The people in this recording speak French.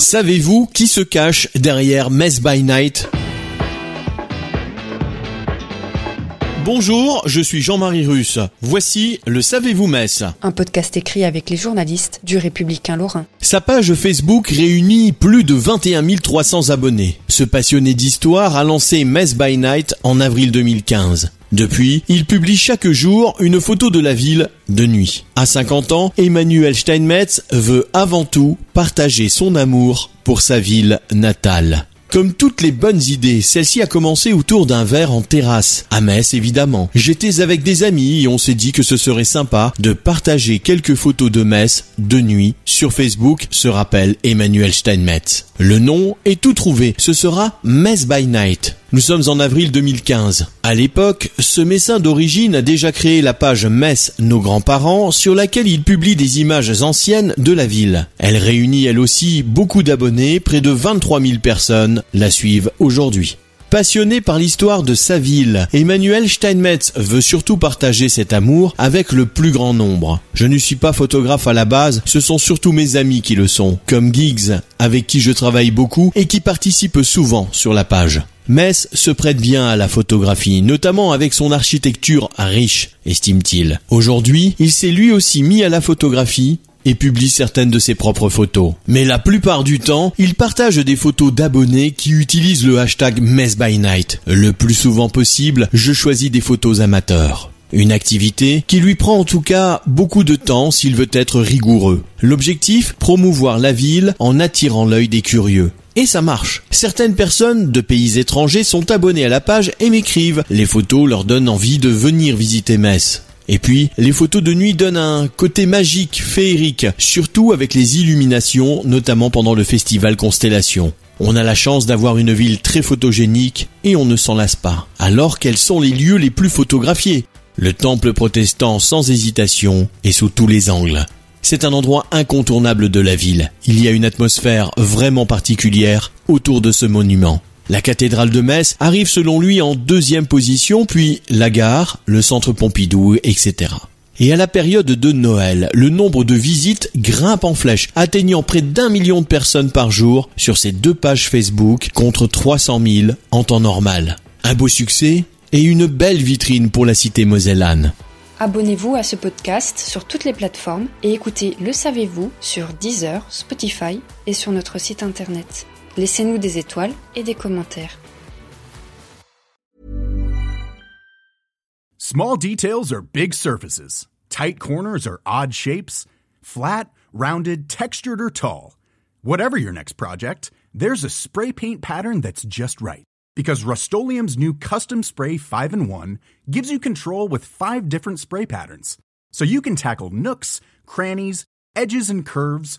Savez-vous qui se cache derrière Mess by Night? Bonjour, je suis Jean-Marie Russe. Voici le Savez-vous Metz Un podcast écrit avec les journalistes du Républicain Lorrain. Sa page Facebook réunit plus de 21 300 abonnés. Ce passionné d'histoire a lancé Mess by Night en avril 2015. Depuis, il publie chaque jour une photo de la ville de nuit. À 50 ans, Emmanuel Steinmetz veut avant tout partager son amour pour sa ville natale. Comme toutes les bonnes idées, celle-ci a commencé autour d'un verre en terrasse, à Metz évidemment. J'étais avec des amis et on s'est dit que ce serait sympa de partager quelques photos de Metz de nuit sur Facebook, se rappelle Emmanuel Steinmetz. Le nom est tout trouvé, ce sera Metz by Night. Nous sommes en avril 2015. À l'époque, ce médecin d'origine a déjà créé la page Metz Nos grands-parents sur laquelle il publie des images anciennes de la ville. Elle réunit elle aussi beaucoup d'abonnés, près de 23 000 personnes la suivent aujourd'hui. Passionné par l'histoire de sa ville, Emmanuel Steinmetz veut surtout partager cet amour avec le plus grand nombre. Je ne suis pas photographe à la base, ce sont surtout mes amis qui le sont, comme Giggs, avec qui je travaille beaucoup et qui participe souvent sur la page. Metz se prête bien à la photographie, notamment avec son architecture riche, estime-t-il. Aujourd'hui, il s'est lui aussi mis à la photographie et publie certaines de ses propres photos. Mais la plupart du temps, il partage des photos d'abonnés qui utilisent le hashtag MessByNight. Le plus souvent possible, je choisis des photos amateurs. Une activité qui lui prend en tout cas beaucoup de temps s'il veut être rigoureux. L'objectif, promouvoir la ville en attirant l'œil des curieux. Et ça marche. Certaines personnes de pays étrangers sont abonnées à la page et m'écrivent. Les photos leur donnent envie de venir visiter Metz. Et puis, les photos de nuit donnent un côté magique, féerique, surtout avec les illuminations, notamment pendant le festival Constellation. On a la chance d'avoir une ville très photogénique et on ne s'en lasse pas. Alors quels sont les lieux les plus photographiés Le temple protestant sans hésitation et sous tous les angles. C'est un endroit incontournable de la ville. Il y a une atmosphère vraiment particulière autour de ce monument. La cathédrale de Metz arrive selon lui en deuxième position, puis la gare, le centre Pompidou, etc. Et à la période de Noël, le nombre de visites grimpe en flèche, atteignant près d'un million de personnes par jour sur ces deux pages Facebook contre 300 000 en temps normal. Un beau succès et une belle vitrine pour la cité mosellane. Abonnez-vous à ce podcast sur toutes les plateformes et écoutez Le Savez-vous sur Deezer, Spotify et sur notre site internet. Laissez-nous des étoiles et des commentaires. Small details are big surfaces. Tight corners are odd shapes. Flat, rounded, textured, or tall. Whatever your next project, there's a spray paint pattern that's just right. Because Rust new Custom Spray 5 in 1 gives you control with five different spray patterns. So you can tackle nooks, crannies, edges, and curves